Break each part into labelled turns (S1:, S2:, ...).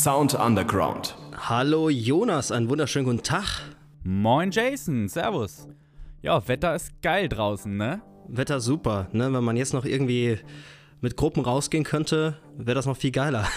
S1: Sound Underground.
S2: Hallo Jonas, einen wunderschönen guten Tag.
S3: Moin Jason, Servus. Ja, Wetter ist geil draußen, ne?
S2: Wetter super, ne? Wenn man jetzt noch irgendwie mit Gruppen rausgehen könnte, wäre das noch viel geiler.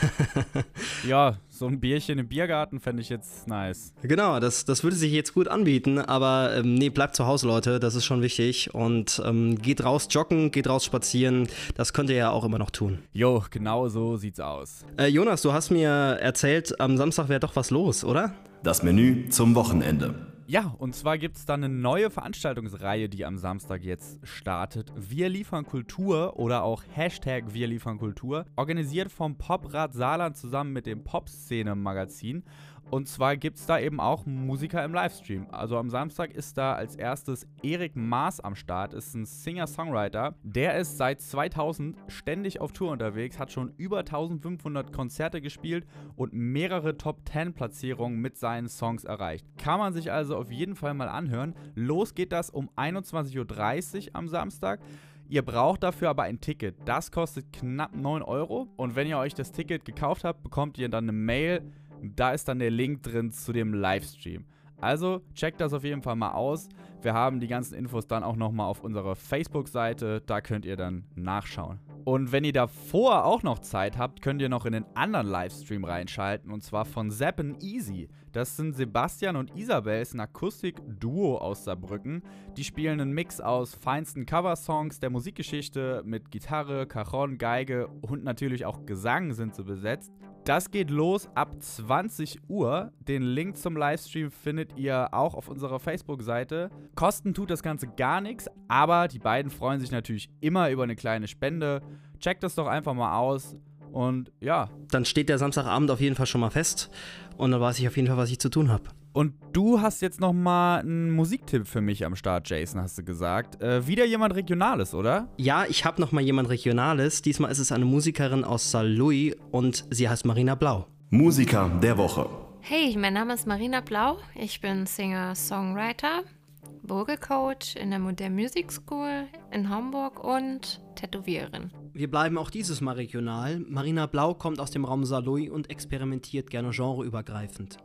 S3: ja, so ein Bierchen im Biergarten fände ich jetzt nice.
S2: Genau, das, das würde sich jetzt gut anbieten, aber ähm, nee, bleibt zu Hause, Leute, das ist schon wichtig. Und ähm, geht raus joggen, geht raus spazieren, das könnt ihr ja auch immer noch tun.
S3: Jo, genau so sieht's aus.
S2: Äh, Jonas, du hast mir erzählt, am Samstag wäre doch was los, oder?
S1: Das Menü zum Wochenende.
S3: Ja, und zwar gibt es da eine neue Veranstaltungsreihe, die am Samstag jetzt startet. Wir liefern Kultur oder auch Hashtag Wir liefern Kultur, organisiert vom Poprad Saarland zusammen mit dem Pop-Szene-Magazin. Und zwar gibt es da eben auch Musiker im Livestream. Also am Samstag ist da als erstes Erik Maas am Start, ist ein Singer-Songwriter. Der ist seit 2000 ständig auf Tour unterwegs, hat schon über 1500 Konzerte gespielt und mehrere Top-10-Platzierungen mit seinen Songs erreicht. Kann man sich also auf jeden Fall mal anhören. Los geht das um 21.30 Uhr am Samstag. Ihr braucht dafür aber ein Ticket. Das kostet knapp 9 Euro. Und wenn ihr euch das Ticket gekauft habt, bekommt ihr dann eine Mail da ist dann der Link drin zu dem Livestream. Also checkt das auf jeden Fall mal aus. Wir haben die ganzen Infos dann auch nochmal auf unserer Facebook-Seite. Da könnt ihr dann nachschauen. Und wenn ihr davor auch noch Zeit habt, könnt ihr noch in den anderen Livestream reinschalten. Und zwar von Seppen Easy. Das sind Sebastian und Isabel, ein Akustik-Duo aus Saarbrücken. Die spielen einen Mix aus feinsten Coversongs der Musikgeschichte mit Gitarre, Cajon, Geige und natürlich auch Gesang sind sie besetzt. Das geht los ab 20 Uhr. Den Link zum Livestream findet ihr auch auf unserer Facebook-Seite. Kosten tut das Ganze gar nichts, aber die beiden freuen sich natürlich immer über eine kleine Spende. Checkt das doch einfach mal aus. Und ja.
S2: Dann steht der Samstagabend auf jeden Fall schon mal fest. Und dann weiß ich auf jeden Fall, was ich zu tun habe.
S3: Und du hast jetzt noch mal einen Musiktipp für mich am Start, Jason, hast du gesagt. Äh, wieder jemand Regionales, oder?
S2: Ja, ich habe noch mal jemand Regionales. Diesmal ist es eine Musikerin aus Saarlouis und sie heißt Marina Blau.
S1: Musiker der Woche.
S4: Hey, mein Name ist Marina Blau. Ich bin Singer-Songwriter, Vogelcoach in der Modern Music School in Hamburg und Tätowiererin.
S2: Wir bleiben auch dieses Mal regional. Marina Blau kommt aus dem Raum Saarlouis und experimentiert gerne genreübergreifend.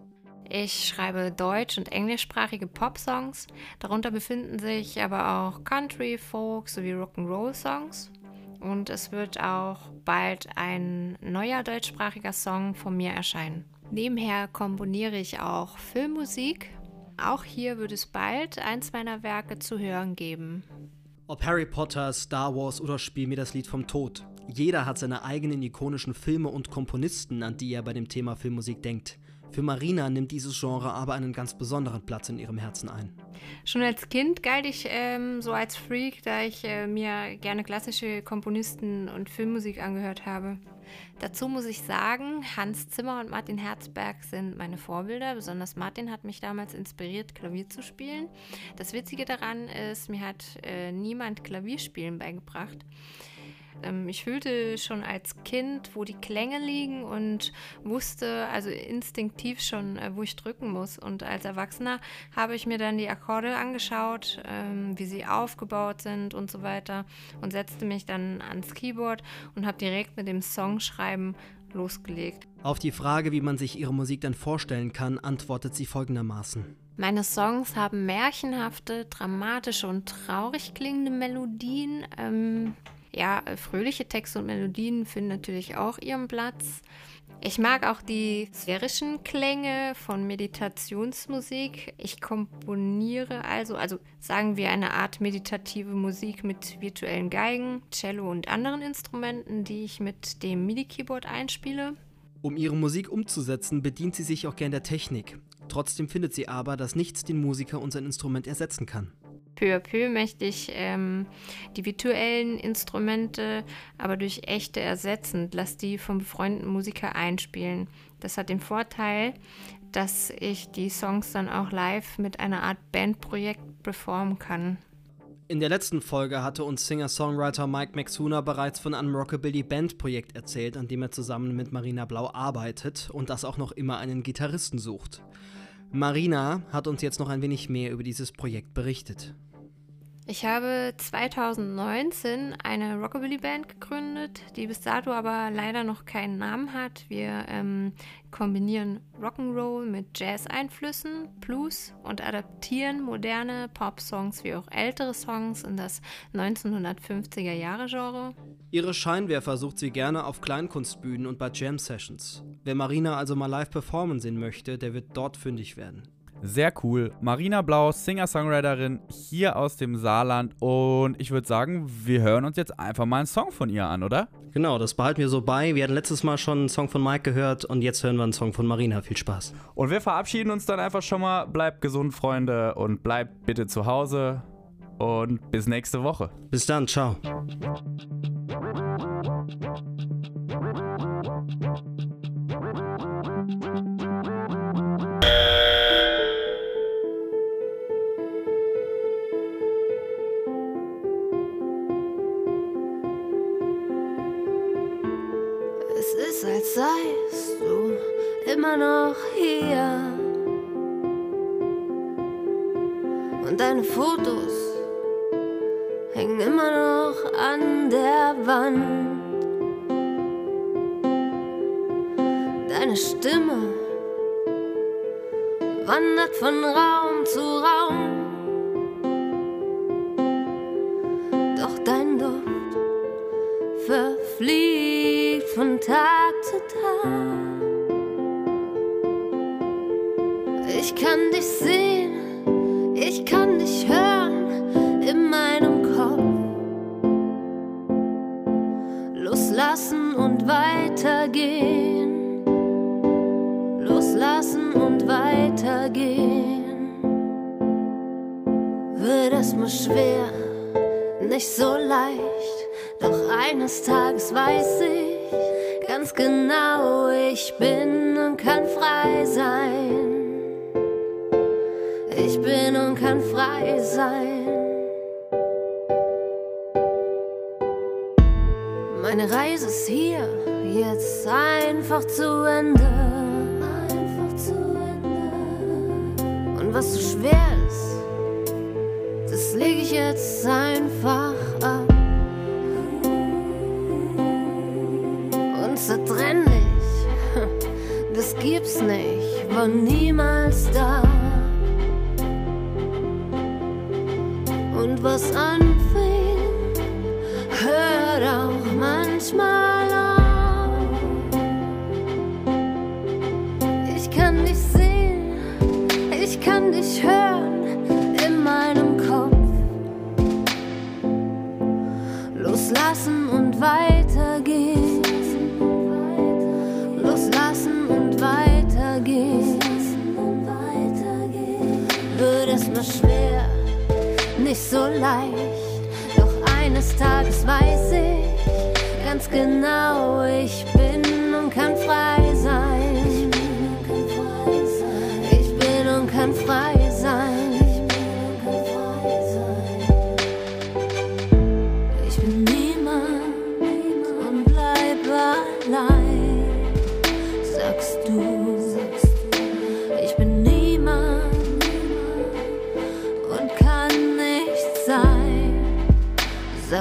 S4: Ich schreibe deutsch- und englischsprachige Pop-Songs. Darunter befinden sich aber auch Country, Folk sowie Rock'n'Roll-Songs. Und es wird auch bald ein neuer deutschsprachiger Song von mir erscheinen. Nebenher komponiere ich auch Filmmusik. Auch hier wird es bald eins meiner Werke zu hören geben.
S2: Ob Harry Potter, Star Wars oder Spiel mir das Lied vom Tod. Jeder hat seine eigenen ikonischen Filme und Komponisten, an die er bei dem Thema Filmmusik denkt. Für Marina nimmt dieses Genre aber einen ganz besonderen Platz in ihrem Herzen ein.
S4: Schon als Kind galt ich ähm, so als Freak, da ich äh, mir gerne klassische Komponisten und Filmmusik angehört habe. Dazu muss ich sagen, Hans Zimmer und Martin Herzberg sind meine Vorbilder. Besonders Martin hat mich damals inspiriert, Klavier zu spielen. Das Witzige daran ist, mir hat äh, niemand Klavierspielen beigebracht. Ähm, ich fühlte schon als Kind, wo die Klänge liegen und wusste also instinktiv schon, äh, wo ich drücken muss. Und als Erwachsener habe ich mir dann die Akkorde angeschaut, ähm, wie sie aufgebaut sind und so weiter und setzte mich dann ans Keyboard und habe direkt mit dem Songschreiben losgelegt.
S2: Auf die Frage, wie man sich ihre Musik dann vorstellen kann, antwortet sie folgendermaßen.
S4: Meine Songs haben märchenhafte, dramatische und traurig klingende Melodien. Ähm, ja, fröhliche Texte und Melodien finden natürlich auch ihren Platz. Ich mag auch die sphärischen Klänge von Meditationsmusik. Ich komponiere also, also sagen wir eine Art meditative Musik mit virtuellen Geigen, Cello und anderen Instrumenten, die ich mit dem MIDI-Keyboard einspiele.
S2: Um ihre Musik umzusetzen, bedient sie sich auch gern der Technik. Trotzdem findet sie aber, dass nichts den Musiker und sein Instrument ersetzen kann
S4: peu à peu möchte ich ähm, die virtuellen Instrumente aber durch echte ersetzen. Lass die vom befreundeten Musiker einspielen. Das hat den Vorteil, dass ich die Songs dann auch live mit einer Art Bandprojekt performen kann.
S2: In der letzten Folge hatte uns Singer-Songwriter Mike Maxuna bereits von einem Rockabilly Band-Projekt erzählt, an dem er zusammen mit Marina Blau arbeitet und das auch noch immer einen Gitarristen sucht. Marina hat uns jetzt noch ein wenig mehr über dieses Projekt berichtet.
S4: Ich habe 2019 eine Rockabilly-Band gegründet, die bis dato aber leider noch keinen Namen hat. Wir ähm, kombinieren Rock'n'Roll mit Jazz-Einflüssen, Blues und adaptieren moderne Pop-Songs wie auch ältere Songs in das 1950er-Jahre-Genre.
S2: Ihre Scheinwerfer sucht sie gerne auf Kleinkunstbühnen und bei Jam-Sessions. Wer Marina also mal live performen sehen möchte, der wird dort fündig werden.
S3: Sehr cool. Marina Blau, Singer-Songwriterin hier aus dem Saarland. Und ich würde sagen, wir hören uns jetzt einfach mal einen Song von ihr an, oder?
S2: Genau, das behalten wir so bei. Wir hatten letztes Mal schon einen Song von Mike gehört und jetzt hören wir einen Song von Marina. Viel Spaß.
S3: Und wir verabschieden uns dann einfach schon mal. Bleibt gesund, Freunde, und bleibt bitte zu Hause. Und bis nächste Woche.
S2: Bis dann, ciao.
S5: Es ist, als seist du immer noch hier. Und deine Fotos hängen immer noch an der Wand. Deine Stimme wandert von Raum zu Raum. Kann dich sehen, ich kann dich hören in meinem Kopf. Loslassen und weitergehen. Loslassen und weitergehen. Wird erstmal schwer, nicht so leicht. Doch eines Tages weiß ich ganz genau, ich bin und kann frei sein. Ich bin und kann frei sein. Meine Reise ist hier jetzt einfach zu Ende. Einfach zu Ende. Und was so schwer ist, das lege ich jetzt einfach ab. Unzertrennlich, das gibt's nicht, war niemals da. Was anfing, hört auch manchmal auf. Ich kann dich sehen, ich kann dich hören in meinem Kopf. Loslassen und weitergehen. Leicht. Doch eines Tages weiß ich ganz genau, ich bin und kann frei sein. Ich bin und kann frei sein. Ich bin niemand und bleib allein. Sagst du,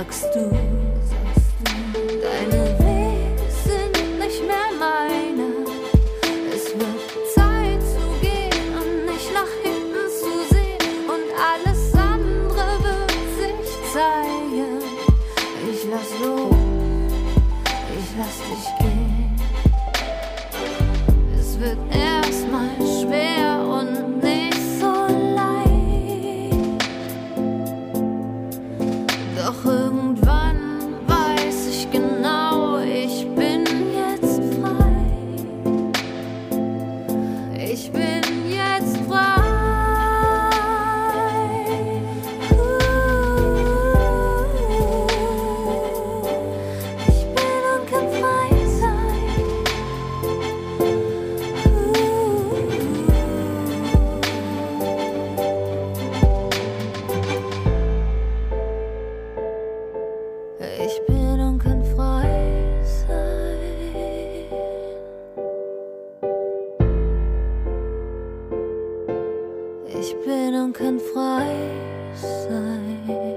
S5: sagst du, deine Wege sind nicht mehr meine. Es wird Zeit zu gehen und nicht nach hinten zu sehen. Und alles andere wird sich zeigen. Ich lass los, ich lass dich gehen. Es wird erstmal schwer und nicht so leicht. Doch ich bin und kann frei sein.